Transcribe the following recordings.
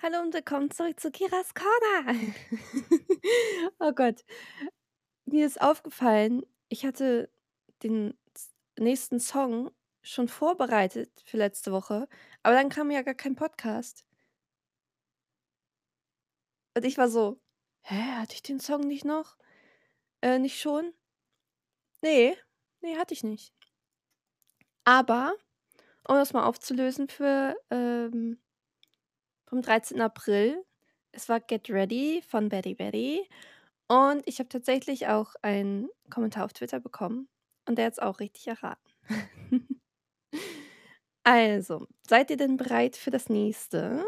Hallo und willkommen zurück zu Kiras Corner. Oh Gott. Mir ist aufgefallen, ich hatte den nächsten Song schon vorbereitet für letzte Woche, aber dann kam ja gar kein Podcast. Und ich war so: „Hä, hatte ich den Song nicht noch? Äh, nicht schon?“ Ne, ne, hatte ich nicht. Aber, um das mal aufzulösen für, ähm vom 13. April, es war „Get Ready“ von Betty Betty und ich habe tatsächlich auch einen Kommentar auf Twitter bekommen und der hat's auch richtig erraten. Also, seid ihr denn bereit für das Nächste?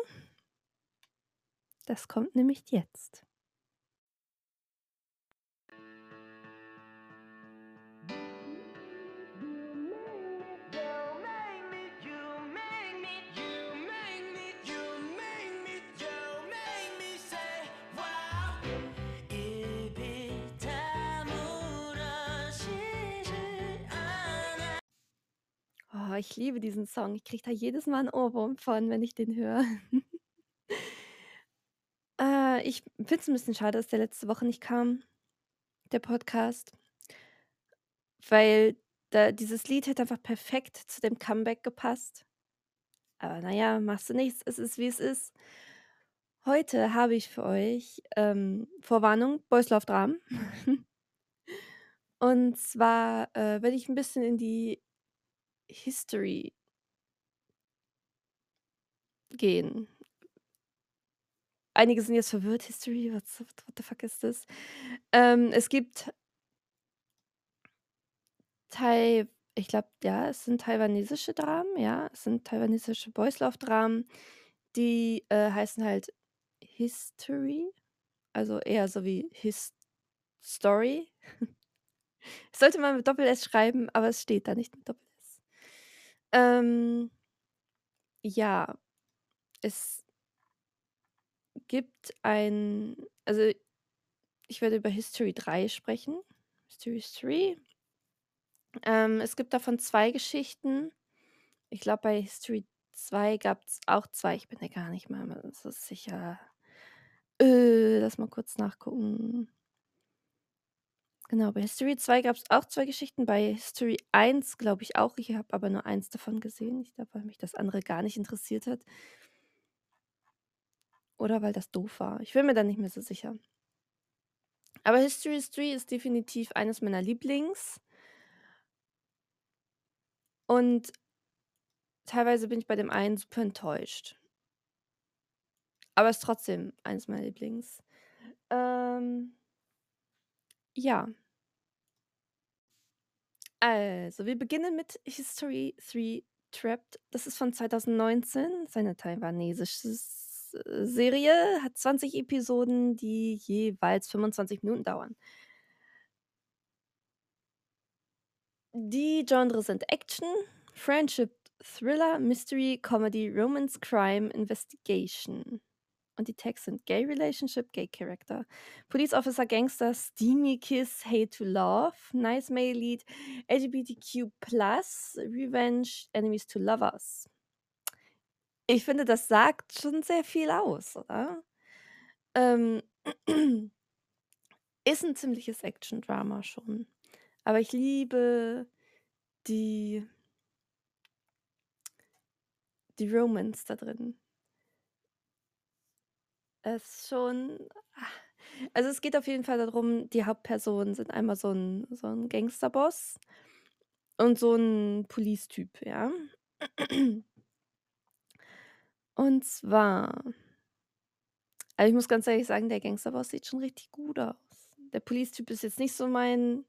Das kommt nämlich jetzt. Ich liebe diesen Song. Ich kriege da jedes Mal 'n Ohrwurm von, wenn ich den höre. Äh, ich finde es 'n bisschen schade, dass der letzte Woche nicht kam, der Podcast. Weil da dieses Lied hätte einfach perfekt zu dem Comeback gepasst. Aber na ja, machst du nichts. Es ist, wie es ist. Heute habe ich für euch, ähm, Vorwarnung, Boys Love Dramen. Und zwar, äh, werde ich 'n bisschen in die History gehen. Einige sind jetzt verwirrt: „History, what what the fuck is this?“ Ähm, es gibt Tai ich glaube, ja, es sind taiwanesische Dramen, ja. Es sind taiwanesische Boys Love Dramen, die, äh, heißen halt History, also eher so wie His Story. Sollte man mit Doppel-S schreiben, aber es steht da nicht mit Doppel-S. Ähm ja, es gibt ein also, ich werde über History 3 sprechen, History 3. Ähm, es gibt davon 2 Geschichten. Ich glaube, bei History 2 gab's auch 2. Ich bin mir gar nicht mehr mal so sicher. Äh, lass mal kurz nachgucken. Genau, bei History 2 gab's auch 2 Geschichten, bei History 1 glaube ich auch. Ich habe aber nur 1 davon gesehen. Ich glaube, weil mich das andere gar nicht interessiert hat. Oder weil das doof war. Ich bin mir da nicht mehr so sicher. Aber History 3 ist definitiv eines meiner Lieblings. Und teilweise bin ich bei dem einen super enttäuscht. Aber ist trotzdem eines meiner Lieblings. Ähm ja. Also, wir beginnen mit History 3 Trapped. Das ist von 2019, ist eine taiwanesische S Serie, hat 20 Episoden, die jeweils 25 Minuten dauern. Die Genres sind Action, Friendship, Thriller, Mystery, Comedy, Romance, Crime, Investigation. Und die Tags sind Gay Relationship, Gay Character, Police Officer, Gangster, Steamy Kiss, Hate to Love, Nice Male Lead, LGBTQ+, Revenge, Enemies to Lovers. Ich finde, das sagt schon sehr viel aus, oder? Ähm, ist 'n ziemliches Action-Drama schon. Aber ich liebe die die Romance da drin. Es ist schon ah, also, es geht auf jeden Fall da drum, die Hauptpersonen sind einmal so 'n so 'n Gangsterboss und so 'n Police-Typ, ja? Und zwar also, ich muss ganz ehrlich sagen, der Gangsterboss sieht schon richtig gut aus. Der Police-Typ ist jetzt nicht so mein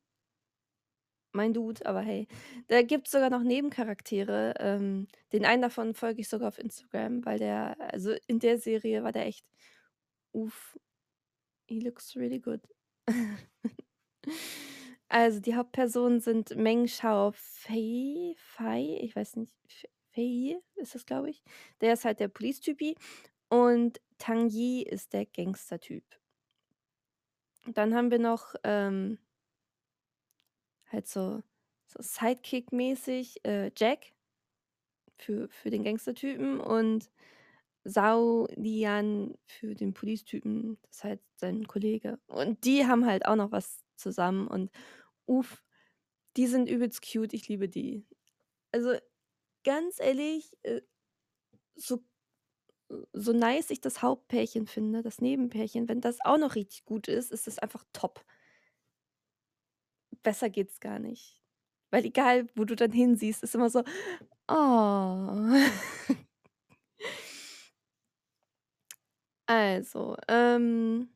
mein Dude, aber hey. Da gibt's sogar noch Nebencharaktere. Ähm, den einen davon folge ich sogar auf Instagram, weil der also, in der Serie war der echt uff. He looks really good. Also, die Hauptpersonen sind Meng Xiaofei Fei, ich weiß nicht, Fei ist das, glaube ich. Der ist halt der Police-Typi und Tang Yi ist der Gangster-Typ. Dann haben wir noch, ähm halt so so Sidekick-mäßig, äh, Jack für für den Gangstertypen und, Zhao Liyan für den Police-Typen, das ist halt sein Kollege. Und die haben halt auch noch was zusammen und uff, die sind übelst cute, ich liebe die. Also, ganz ehrlich, äh, so so nice ich das Hauptpärchen finde, das Nebenpärchen, wenn das auch noch richtig gut ist, ist das einfach top. Besser geht's gar nicht. Weil egal, wo du dann hinsiehst, ist immer so: „Oh.“ Also, ähm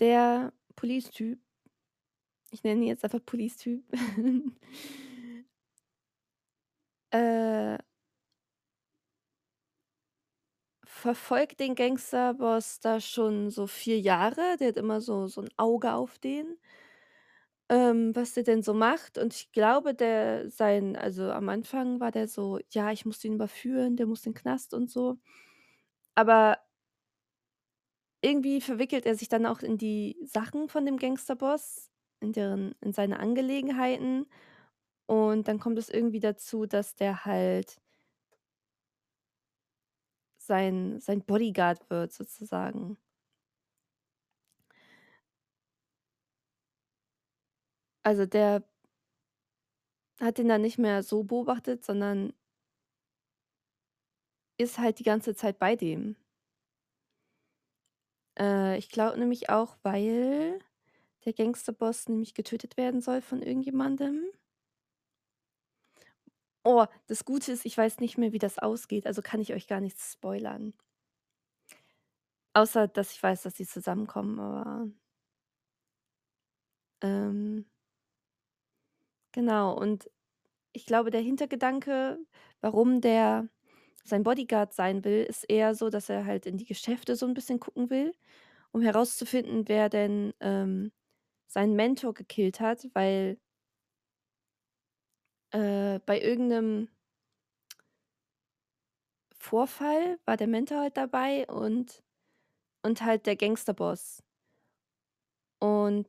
der Police-Typ ich nenne ihn jetzt einfach Police-Typ äh verfolgt den Gangsterboss da schon so 4 Jahre. Der hat immer so so 'n Auge auf den ähm, was der denn so macht. Und ich glaube, der sein also, am Anfang war der so: „Ja, ich muss den überführen, der muss in 'n Knast“ und so. Aber irgendwie verwickelt er sich dann auch in die Sachen von dem Gangsterboss, in deren in seine Angelegenheiten. Und dann kommt es irgendwie dazu, dass der halt sein sein Bodyguard wird sozusagen. Also, der hat den dann nicht mehr so beobachtet, sondern ist halt die ganze Zeit bei dem. Äh, ich glaube nämlich auch, weil der Gangsterboss nämlich getötet werden soll von irgendjemandem. Oh, das Gute ist, ich weiß nicht mehr, wie das ausgeht, also kann ich euch gar nichts spoilern. Außer, dass ich weiß, dass sie zusammenkommen, aber ähm genau, und ich glaube, der Hintergedanke, warum der sein Bodyguard sein will, ist eher so, dass er halt in die Geschäfte so 'n bisschen gucken will, um herauszufinden, wer denn, ähm, seinen Mentor gekillt hat, weil äh, bei irgend 'nem Vorfall war der Mentor halt dabei und und halt der Gangsterboss. Und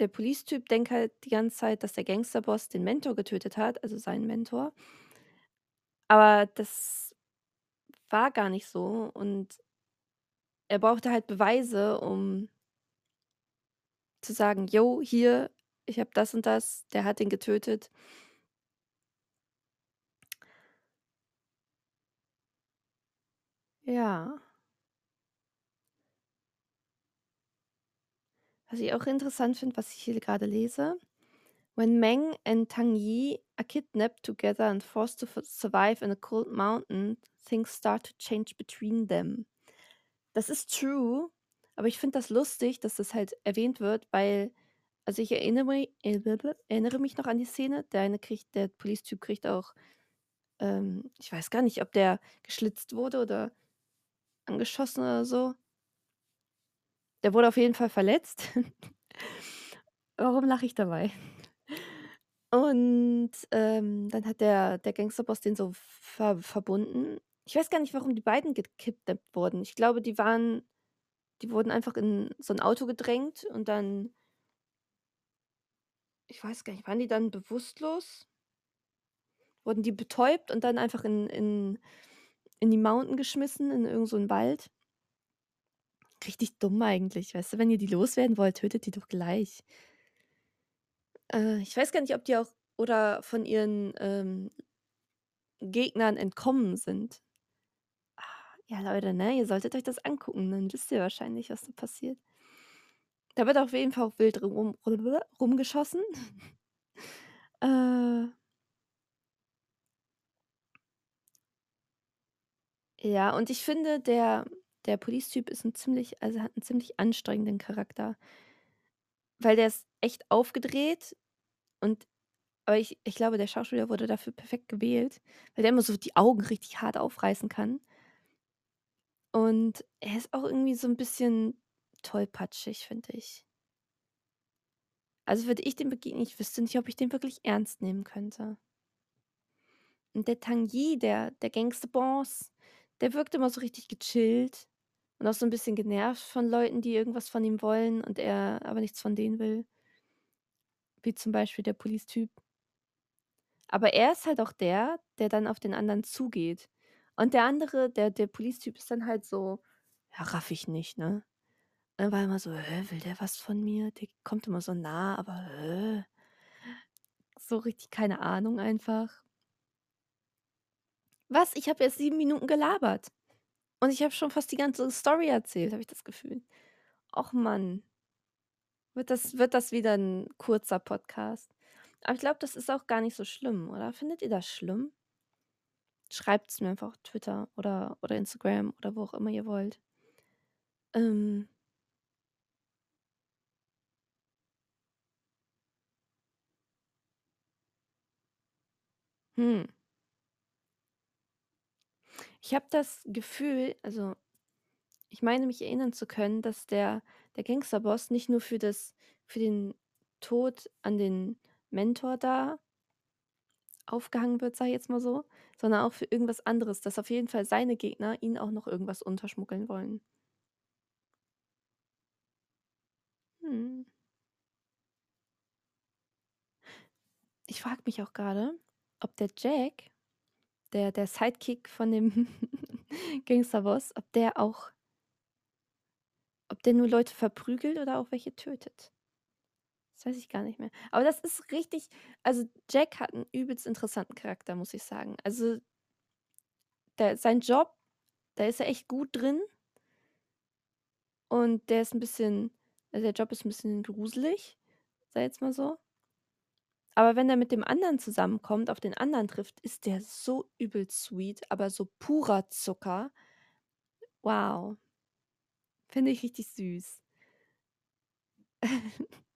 der Police-Typ denkt halt die ganze Zeit, dass der Gangsterboss den Mentor getötet hat, also seinen Mentor. Aber das war gar nicht so und er brauchte halt Beweise, um zu sagen: „Jo, hier, ich habe das und das, der hat den getötet.“ Ja. Was ich auch interessant finde, was ich hier grade lese: „When Meng and Tang Yi are kidnapped together and forced to survive in a cold mountain, things start to change between them.“ Das ist true, aber ich finde das lustig, dass das halt erwähnt wird, weil also, ich erinnere mi erinnere mich noch an die Szene. Der eine kriegt der Police-Typ kriegt auch ähm, ich weiß gar nicht, ob der geschlitzt wurde oder angeschossen oder so. Der wurde auf jeden Fall verletzt. Warum lache ich dabei? Und, ähm, dann hat der der Gangsterboss den so ver verbunden. Ich weiß gar nicht, warum die beiden gekidnappt wurden. Ich glaube, die waren die wurden einfach in so 'n Auto gedrängt und dann ich weiß gar nicht, waren die dann bewusstlos? Wurden die betäubt und dann einfach in in in die Mountain geschmissen, in irgend so Wald? Richtig dumm eigentlich, weißt du? Wenn ihr die loswerden wollt, tötet die doch gleich. Äh, ich weiß gar nicht, ob die auch oder von ihren, ähm, Gegnern entkommen sind. Ah, ja, Leute, ne, ihr solltet euch das angucken, dann wisst ihr wahrscheinlich, was da passiert. Da wird auf jeden Fall auch wild rum rumgeschossen. Äh Ja, und ich finde, der der Police-Typ ist 'n ziemlich also, hat 'n ziemlich anstrengenden Charakter. Weil der ist echt aufgedreht und aber ich ich glaube, der Schauspieler wurde dafür perfekt gewählt, weil der immer so die Augen richtig hart aufreißen kann. Und er ist auch irgendwie so 'n bisschen tollpatschig, finde ich. Also, würde ich dem begegnen, ich wüsste nicht, ob ich den wirklich ernst nehmen könnte. Und der Tang Yi, der der Gangsterboss, der wirkt immer so richtig gechillt und auch so 'n bisschen genervt von Leuten, die irgendwas von ihm wollen und er aber nichts von denen will. Wie zum Beispiel der Police-Typ. Aber er ist halt auch der, der dann auf den anderen zugeht. Und der andere, der der Police-Typ ist dann halt so: „Ja, raff ich nicht“, ne? Er war immer so: „Hä, will der was von mir?“ Der kommt immer so nah, aber hä? So richtig keine Ahnung einfach. Was? Ich habe erst 7 Minuten gelabert. Und ich habe schon fast die ganze Story erzählt, habe ich das Gefühl. Och Mann. Wird das wird das wieder 'n kurzer Podcast. Aber ich glaube, das ist auch gar nicht so schlimm, oder? Findet ihr das schlimm? Schreibt's mir einfach auf Twitter oder oder Instagram oder wo auch immer ihr wollt. Ähm Hm. Ich habe das Gefühl also, ich meine mich erinnern zu können, dass der der Gangsterboss nicht nur für das für den Tod an den Mentor da aufgehangen wird, sage ich jetzt mal so, sondern auch für irgendwas anderes, dass auf jeden Fall seine Gegner ihn auch noch irgendwas unterschmuggeln wollen. Mhm. Ich frage mich auch grade, ob der Jack, der der Sidekick von dem Gangsterboss, ob der auch ob der nur Leute verprügelt oder auch welche tötet. Das weiß ich gar nicht mehr. Aber das ist richtig also, Jack hat 'n übelst interessanten Charakter, muss ich sagen. Also der sein Job, da ist er echt gut drin. Und der ist 'n bisschen also, der Job ist 'n bisschen gruselig, ich jetzt mal so. Aber wenn er mit dem anderen zusammenkommt, auf den anderen trifft, ist der so übelst sweet, aber so purer Zucker. Wow. Finde ich richtig süß.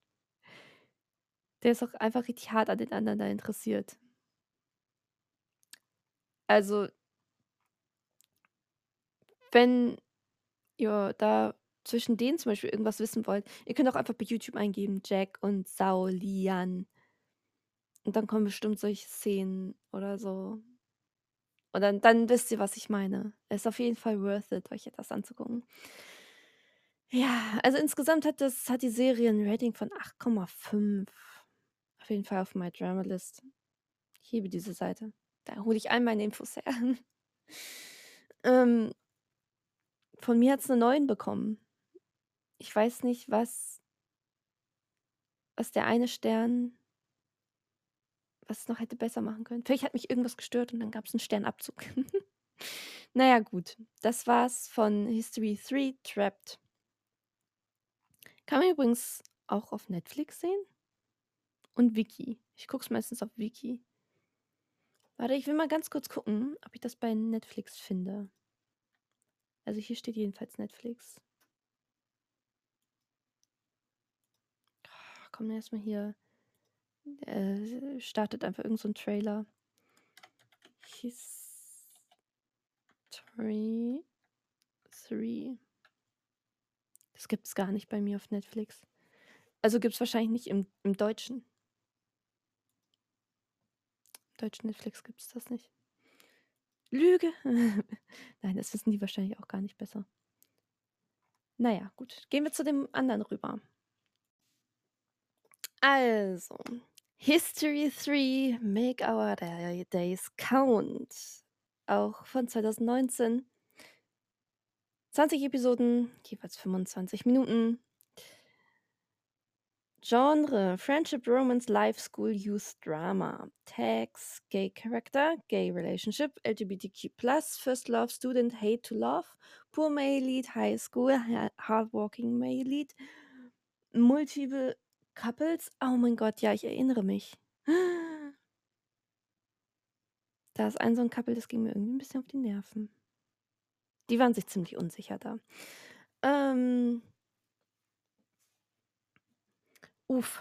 Der ist auch einfach richtig hart an den anderen da interessiert. Also wenn ihr da zwischen denen zum Beispiel irgendwas wissen wollt, ihr könnt auch einfach bei YouTube eingeben: „Jack und Sao Lian.“ Und dann kommen bestimmt solche Szenen oder so. Und dann dann wisst ihr, was ich meine. Ist auf jeden Fall worth it, euch das anzugucken. Ja, also insgesamt hat das hat die Serie 'n Rating von 8,5. Auf jeden Fall auf MyDramalist. Ich liebe diese Seite. Da hole ich all meine Infos her. Ähm von mir hat's 'ne 9 bekommen. Ich weiß nicht, was was der eine Stern was es noch hätte besser machen können. Vielleicht hat mich irgendwas gestört und dann gab's 'n Sternabzug. Na ja, gut. Das war's von History 3 Trapped. Kann man übrigens auch auf Netflix sehen und Viki. Ich gucke es meistens auf Viki. Warte, ich will mal ganz kurz gucken, ob ich das bei Netflix finde. Also, hier steht jedenfalls Netflix. Komm erst mal hier äh, startet einfach irgend so Trailer. History 3. Das gibt's gar nicht bei mir auf Netflix. Also, gibt's wahrscheinlich nicht im im Deutschen. Deutschen Netflix gibt's das nicht. Lüge. Nein, das wissen die wahrscheinlich auch gar nicht besser. Na ja, gut. Gehen wir zu dem anderen rüber. Also, History 3: Make Our Day Days Count. Auch von 2019. 20 Episoden, jeweils 25 Minuten. Genre: Friendship, Romance, Life, School, Youth, Drama. Tags: Gay Character, Gay Relationship, LGBTQ+, First Love, Student, Hate to Love, Poor Male Lead, High School, ha Hardworking Male Lead, Multiple Couples. Oh mein Gott, ja, ich erinnere mich. Da ist ein so 'n Couple, das ging mir irgendwie 'n bisschen auf die Nerven. Die waren sich ziemlich unsicher da. Ähm Uff.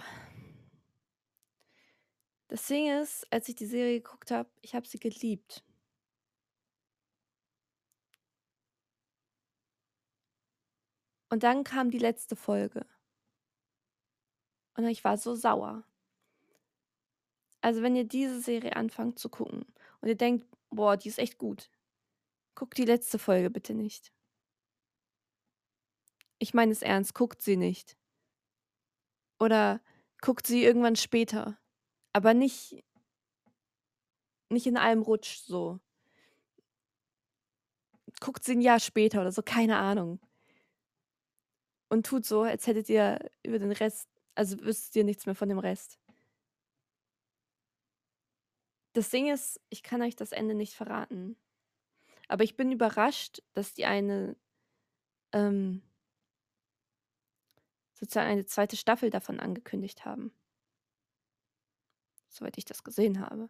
Das Ding ist, als ich die Serie geguckt habe, ich habe sie geliebt. Und dann kam die letzte Folge. Und ich war so sauer. Also, wenn ihr diese Serie anfangt zu gucken und ihr denkt: „Boah, die ist echt gut“, guckt die letzte Folge bitte nicht. Ich meine es ernst, guckt sie nicht. Oder guckt sie irgendwann später, aber nicht nicht in einem Rutsch so. Guckt sie 'n Jahr später oder so, keine Ahnung. Und tut so, als hättet ihr über den Rest also, wüsstet ihr nichts mehr von dem Rest. Das Ding ist, ich kann euch das Ende nicht verraten. Aber ich bin überrascht, dass die eine ähm sozusagen eine zweite Staffel davon angekündigt haben. Soweit ich das gesehen habe.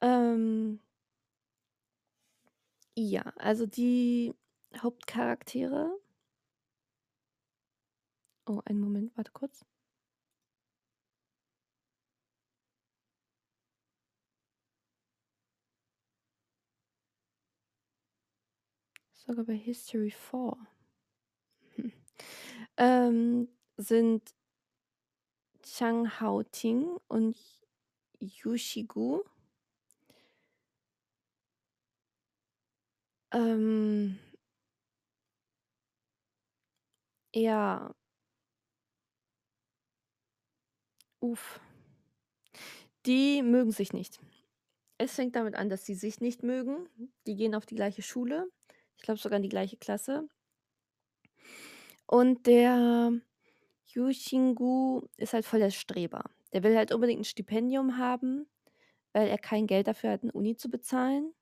Ähm ja, also die Hauptcharaktere Oh, einen Moment, warte kurz. Sogar bei History 4. Hm. Ähm, sind Chang Hao-Ting und Yu Gu. Ähm Ja. Uff. Die mögen sich nicht. Es fängt damit an, dass sie sich nicht mögen. Die gehen auf die gleiche Schule. Ich glaube sogar in die gleiche Klasse. Und der Yu Xinggu ist halt voll der Streber. Der will halt unbedingt 'n Stipendium haben, weil er kein Geld dafür hat, 'ne Uni zu bezahlen.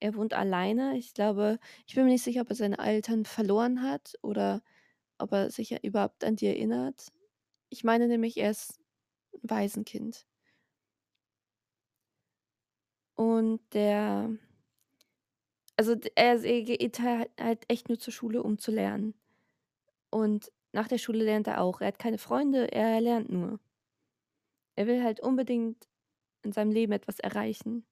Er wohnt alleine. Ich glaube ich bin mir nicht sicher, ob er seine Eltern verloren hat oder ob er sich überhaupt an die erinnert. Ich meine nämlich, er ist 'n Waisenkind. Und der also, er geht halt echt nur zur Schule, um zu lernen. Und nach der Schule lernt er auch. Er hat keine Freunde, er lernt nur. Er will halt unbedingt in seinem Leben etwas erreichen.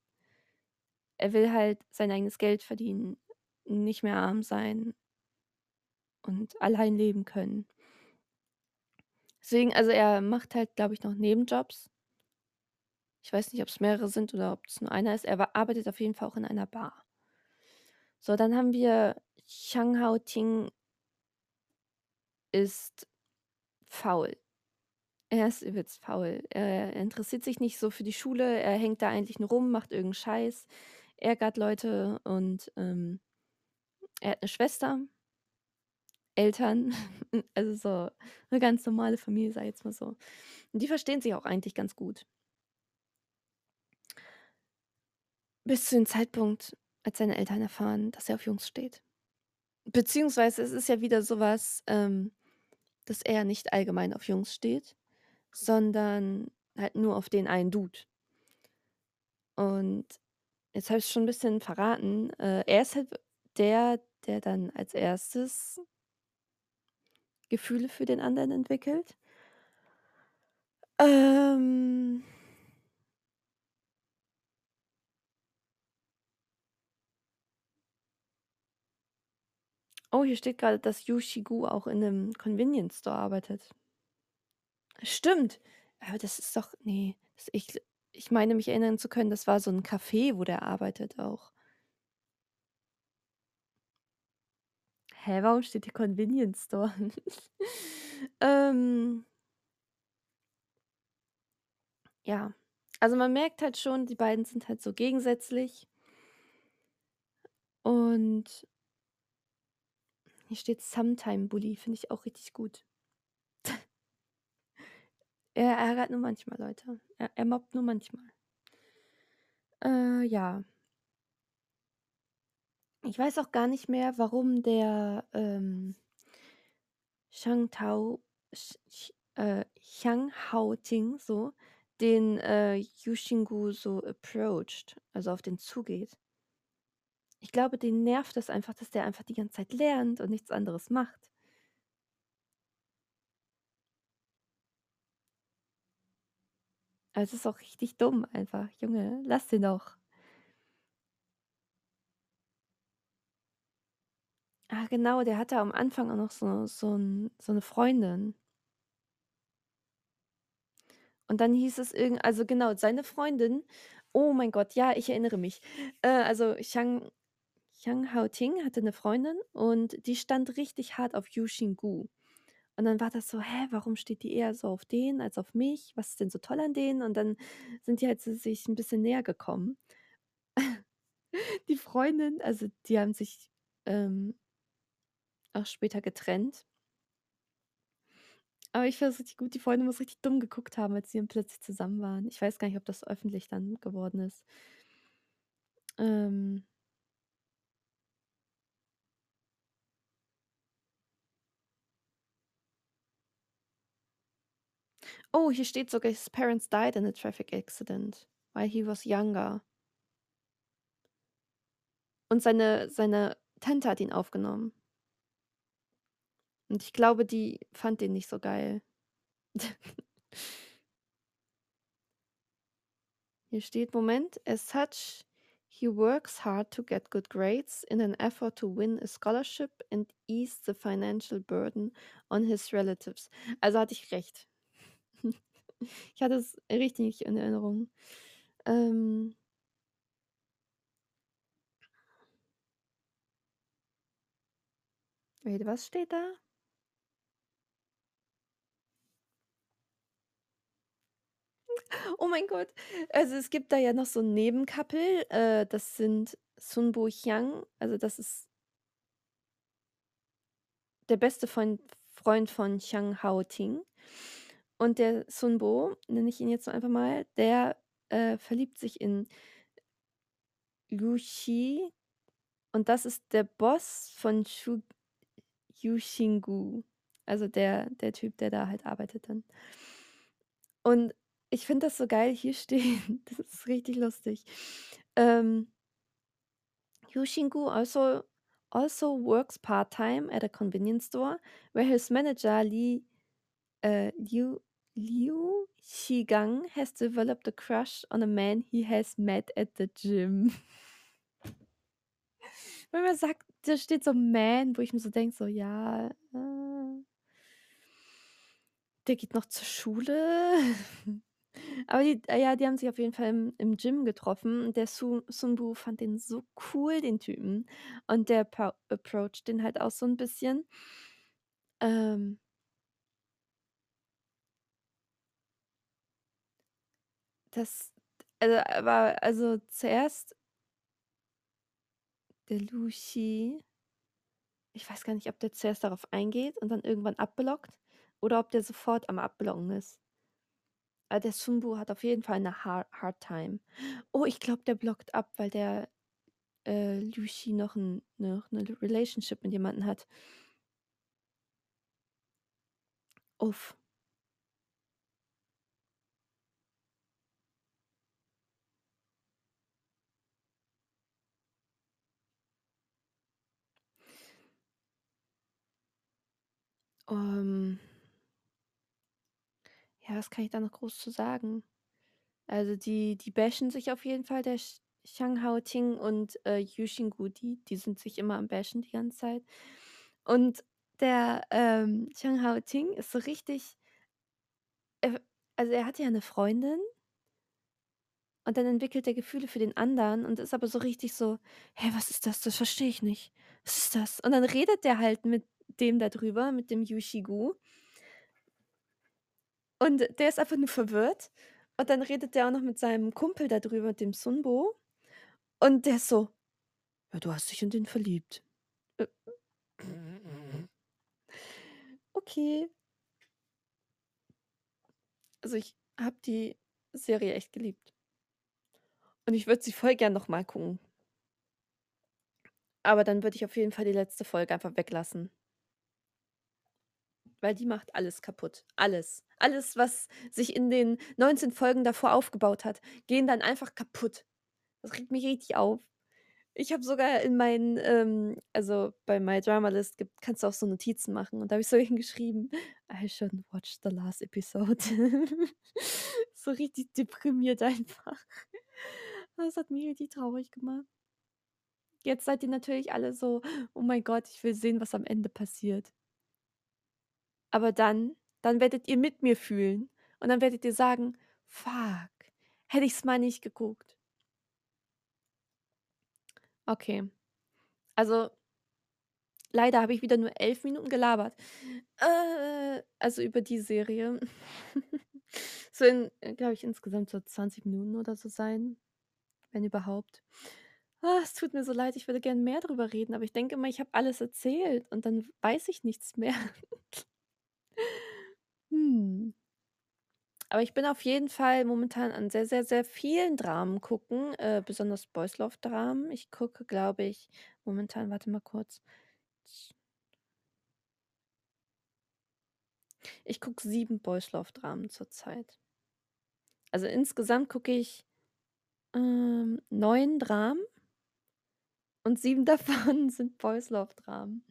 Er will halt sein eigenes Geld verdienen, nicht mehr arm sein und allein leben können. Deswegen also, er macht halt, glaube ich, noch Nebenjobs. Ich weiß nicht, ob's mehrere sind oder ob's nur einer ist. Er arbeitet auf jeden Fall auch in einer Bar. So, dann haben wir Chang Hao-Ting ist faul. Er ist übelst faul. Er interessiert sich nicht so für die Schule. Er hängt da eigentlich nur rum, macht irgend 'n Scheiß, ärgert Leute und, ähm, er hat 'ne Schwester. Eltern, also so 'ne ganz normale Familie, ich jetzt mal so. Und die verstehen sich auch eigentlich ganz gut. Bis zu dem Zeitpunkt, als seine Eltern erfahren, dass er auf Jungs steht. Beziehungsweise es ist ja wieder so was, ähm, dass er nicht allgemein auf Jungs steht, sondern halt nur auf den einen Dude. Und jetzt habe ich's schon 'n bisschen verraten. Äh, er ist halt der, der dann als Erstes Gefühle für den anderen entwickelt. Ähm Oh, hier steht grade, dass Yu Gu auch in 'nem Convenience Store arbeitet. Stimmt, aber das ist doch ne, das ich ich meine mich erinnern zu können, das war so 'n Café, wo der arbeitet auch. Hä, warum steht hier Convenience Store? Ähm Ja, also man merkt halt schon, die beiden sind halt so gegensätzlich. Und hier steht Sometime Bully, finde ich auch richtig gut. Er ärgert nur manchmal Leute. Er er mobbt nur manchmal. Äh, ja. Ich weiß auch gar nicht mehr, warum der, ähm Shang Tao ch äh, Chang Hao-Ting so den, äh, Yu Xinggu so approached, also auf den zugeht. Ich glaube, den nervt das einfach, dass der einfach die ganze Zeit lernt und nichts anderes macht. Es ist auch richtig dumm einfach. Junge, lass den doch. Ah, genau, der hatte am Anfang auch noch so so 'n so 'ne Freundin. Und dann hieß es irgend also genau, seine Freundin oh mein Gott, ja, ich erinnere mich. Äh, also Chang Chang Hao-Ting hatte 'ne Freundin und die stand richtig hart auf Yu Xinggu. Und dann war das so: „Hä, warum steht die eher so auf den als auf mich? Was ist denn so toll an denen?“ Und dann sind die halt sich 'n bisschen näher gekommen. Die Freundin also, die haben sich, ähm auch später getrennt. Aber ich finde das richtig gut. Die Freundin muss richtig dumm geguckt haben, als sie dann plötzlich zusammen waren. Ich weiß gar nicht, ob das öffentlich dann geworden ist. Ähm Oh, hier steht sogar, his parents died in a traffic accident while he was younger. Und seine seine Tante hat ihn aufgenommen. Und ich glaube, die fand den nicht so geil. Hier steht Moment, as such, he works hard to get good grades in an effort to win a scholarship and ease the financial burden on his relatives. Also, hatte ich recht. Ich hatte es richtig in Erinnerung. Ähm Wait, was steht da? Oh mein Gott. Also, es gibt da ja noch so 'n Nebencouple, äh, das sind Sun Bo Chiang, also, das ist der beste Freund von Chiang Hao-Ting. Und der Sun Bo, nenne ich ihn jetzt einfach mal, der, äh, verliebt sich in Qi und das ist der Boss von Shu Yu Xinggu, also, der der Typ, der da halt arbeitet dann. Und ich finde das so geil, hier stehen das ist richtig lustig. Ähm Yu Xinggu also also works part-time at a convenience store where his manager Li äh, Liu Liu Xigang has developed a crush on a man he has met at the gym. Wenn man sagt da steht so „man“, wo ich mir so denke, so: „Ja, äh“ der geht noch zur Schule. Aber die äh, ja, die haben sich auf jeden Fall im im Gym getroffen der Su Sun Bu fand den so cool, den Typen. Und der pro approacht den halt auch so 'n bisschen. Ähm Das also, aber also, zuerst der Qi ich weiß gar nicht, ob der zuerst darauf eingeht und dann irgendwann abblockt oder ob der sofort am Abblocken ist. Ah, der Sun Bu hat auf jeden Fall 'ne har hard time. Oh, ich glaube, der blockt ab, weil der, äh, Qi noch 'n noch 'ne Relationship mit jemandem hat. Uff. Ähm Ja, was kann ich da noch groß zu sagen? Also, die die bashen sich auf jeden Fall, der Ch Chiang Hao-Ting und, äh, Yu Xinggu, die die sind sich immer am bashen die ganze Zeit. Und der, ähm, Chiang Hao-Ting ist so richtig äh, also, er hat ja 'ne Freundin und dann entwickelt er Gefühle für den anderen und ist aber so richtig so: „Hä, was ist das? Das verstehe ich nicht. Was ist das?“ Und dann redet der halt mit dem da drüber, mit dem Yu Xigu. Und der ist einfach nur verwirrt und dann redet der auch noch mit seinem Kumpel da drüber, dem Sun Bo. Und der ist so: „Ja, du hast dich in den verliebt.“ Äh. Okay. Also, ich habe die Serie echt geliebt. Und ich würde sie voll gern noch mal gucken. Aber dann würde ich auf jeden Fall die letzte Folge einfach weglassen. Weil die macht alles kaputt. Alles. Alles, was sich in den 19 Folgen davor aufgebaut hat, gehen dann einfach kaputt. Das regt mich richtig auf. Ich habe sogar in meinen, ähm also, bei My Drama List gibt kannst du auch so Notizen machen und da habe ich so hingeschrieben: „I shouldn't watch the last episode.“ So richtig deprimiert einfach. Das hat mich richtig traurig gemacht. Jetzt seid ihr natürlich alle so: „Oh mein Gott, ich will sehen, was am Ende passiert.“ Aber dann dann werdet ihr mit mir fühlen und dann werdet ihr sagen: „Fuck, hätte ich's mal nicht geguckt.“ Okay. Also Leider habe ich wieder nur 11 Minuten gelabert. Äh, also über die Serie. Sollen, äh, glaube ich, insgesamt so 20 Minuten oder so sein, wenn überhaupt. Ah, es tut mir so leid, ich würde gern mehr drüber reden, aber ich denke immer, ich habe alles erzählt und dann weiß ich nichts mehr. Hm. Aber ich bin auf jeden Fall momentan an sehr, sehr, sehr vielen Dramen gucken, äh, besonders Boys Love Dramen. Ich gucke, glaube ich, momentan, warte mal kurz. Ich gucke 7 Boys Love Dramen zurzeit. Also insgesamt gucke ich, ähm, 9 Dramen und 7 davon sind Boys Love Dramen.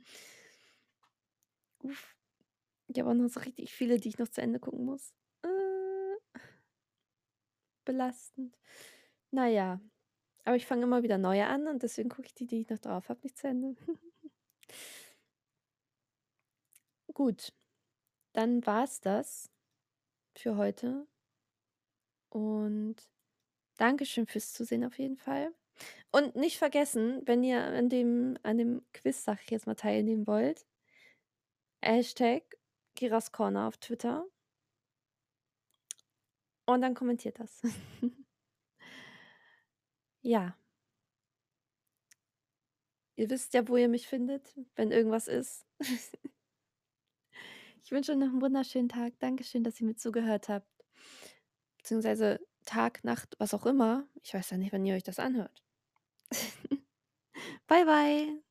Uff. Ich habe auch noch so richtig viele, die ich noch zu Ende gucken muss. Äh. Belastend. Na ja, aber ich fange immer wieder neue an und deswegen gucke ich die, die ich noch drauf habe, nicht zu Ende. Gut, dann war's das für heute. Und Dankeschön fürs Zusehen auf jeden Fall. Und nicht vergessen, wenn ihr an dem an dem Quiz, sage ich jetzt mal, teilnehmen wollt Hashtag Kiras Corner auf Twitter. Und dann kommentiert das. Ja. Ihr wisst ja, wo ihr mich findet, wenn irgendwas ist. Ich wünsche euch noch 'n wunderschönen Tag. Dankeschön, dass ihr mir zugehört habt. Beziehungsweise Tag, Nacht, was auch immer. Ich weiß ja nicht, wann ihr euch das anhört. Bye, bye.